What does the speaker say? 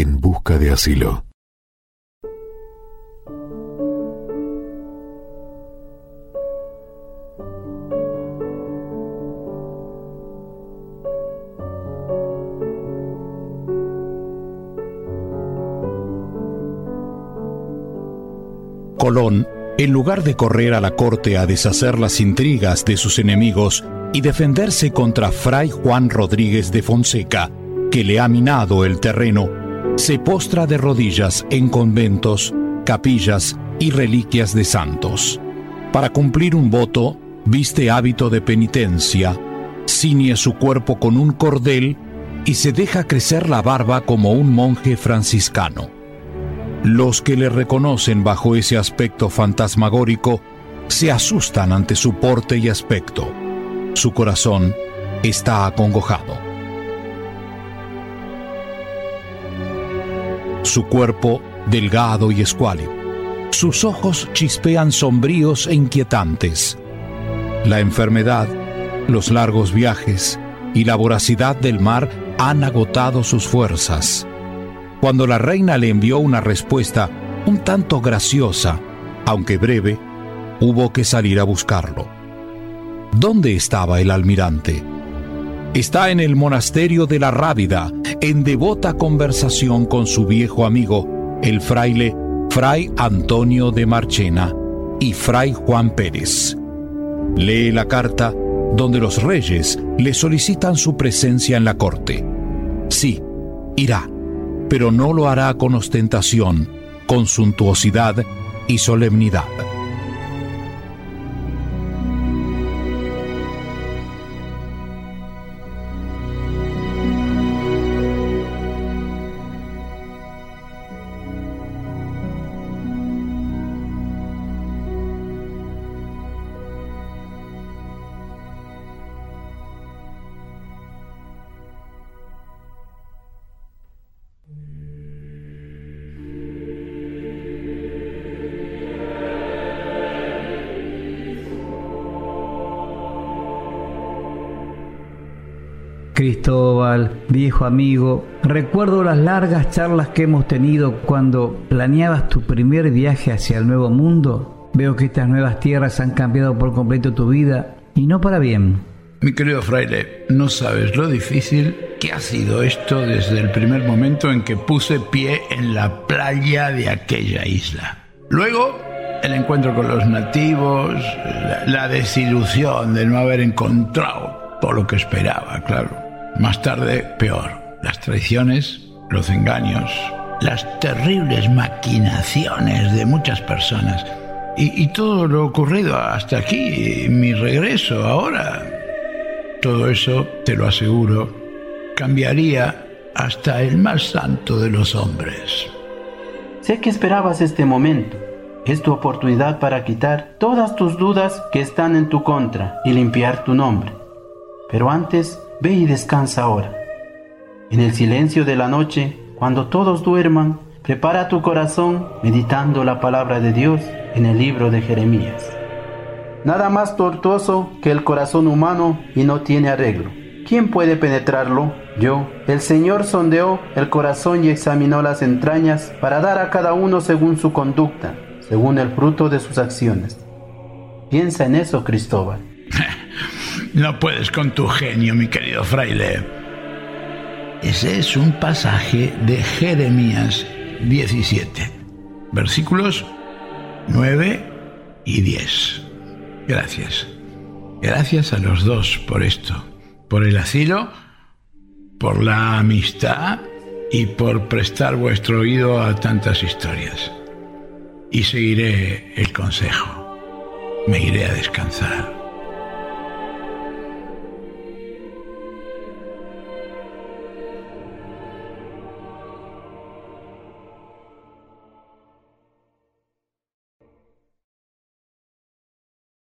en busca de asilo. Colón, en lugar de correr a la corte a deshacer las intrigas de sus enemigos y defenderse contra Fray Juan Rodríguez de Fonseca, que le ha minado el terreno, se postra de rodillas en conventos, capillas y reliquias de santos. Para cumplir un voto, viste hábito de penitencia, ciñe su cuerpo con un cordel y se deja crecer la barba como un monje franciscano. Los que le reconocen bajo ese aspecto fantasmagórico se asustan ante su porte y aspecto. Su corazón está acongojado. Su cuerpo delgado y escuálido. Sus ojos chispean sombríos e inquietantes. La enfermedad, los largos viajes y la voracidad del mar han agotado sus fuerzas cuando la reina le envió una respuesta un tanto graciosa, aunque breve, hubo que salir a buscarlo. ¿Dónde estaba el almirante? Está en el monasterio de la Rábida, en devota conversación con su viejo amigo, el fraile Fray Antonio de Marchena y Fray Juan Pérez. Lee la carta donde los reyes le solicitan su presencia en la corte. Sí, irá pero no lo hará con ostentación, con suntuosidad y solemnidad. Cristóbal, viejo amigo, recuerdo las largas charlas que hemos tenido cuando planeabas tu primer viaje hacia el nuevo mundo. Veo que estas nuevas tierras han cambiado por completo tu vida y no para bien. Mi querido fraile, no sabes lo difícil que ha sido esto desde el primer momento en que puse pie en la playa de aquella isla. Luego, el encuentro con los nativos, la, desilusión de no haber encontrado todo lo que esperaba, claro. Más tarde, peor. Las traiciones, los engaños, las terribles maquinaciones de muchas personas. Y, todo lo ocurrido hasta aquí, mi regreso ahora, todo eso, te lo aseguro, cambiaría hasta el más santo de los hombres. Sé que esperabas este momento. Es tu oportunidad para quitar todas tus dudas que están en tu contra y limpiar tu nombre. Pero antes Ve y descansa ahora. En el silencio de la noche, cuando todos duerman, prepara tu corazón meditando la palabra de Dios en el libro de Jeremías. Nada más tortuoso que el corazón humano y no tiene arreglo. ¿Quién puede penetrarlo? Yo. El Señor sondeó el corazón y examinó las entrañas para dar a cada uno según su conducta, según el fruto de sus acciones. Piensa en eso, Cristóbal. No puedes con tu genio, mi querido fraile. Ese es un pasaje de Jeremías 17, versículos 9 y 10. Gracias. Gracias a los dos por esto, por el asilo, por la amistad y por prestar vuestro oído a tantas historias. Y seguiré el consejo. Me iré a descansar.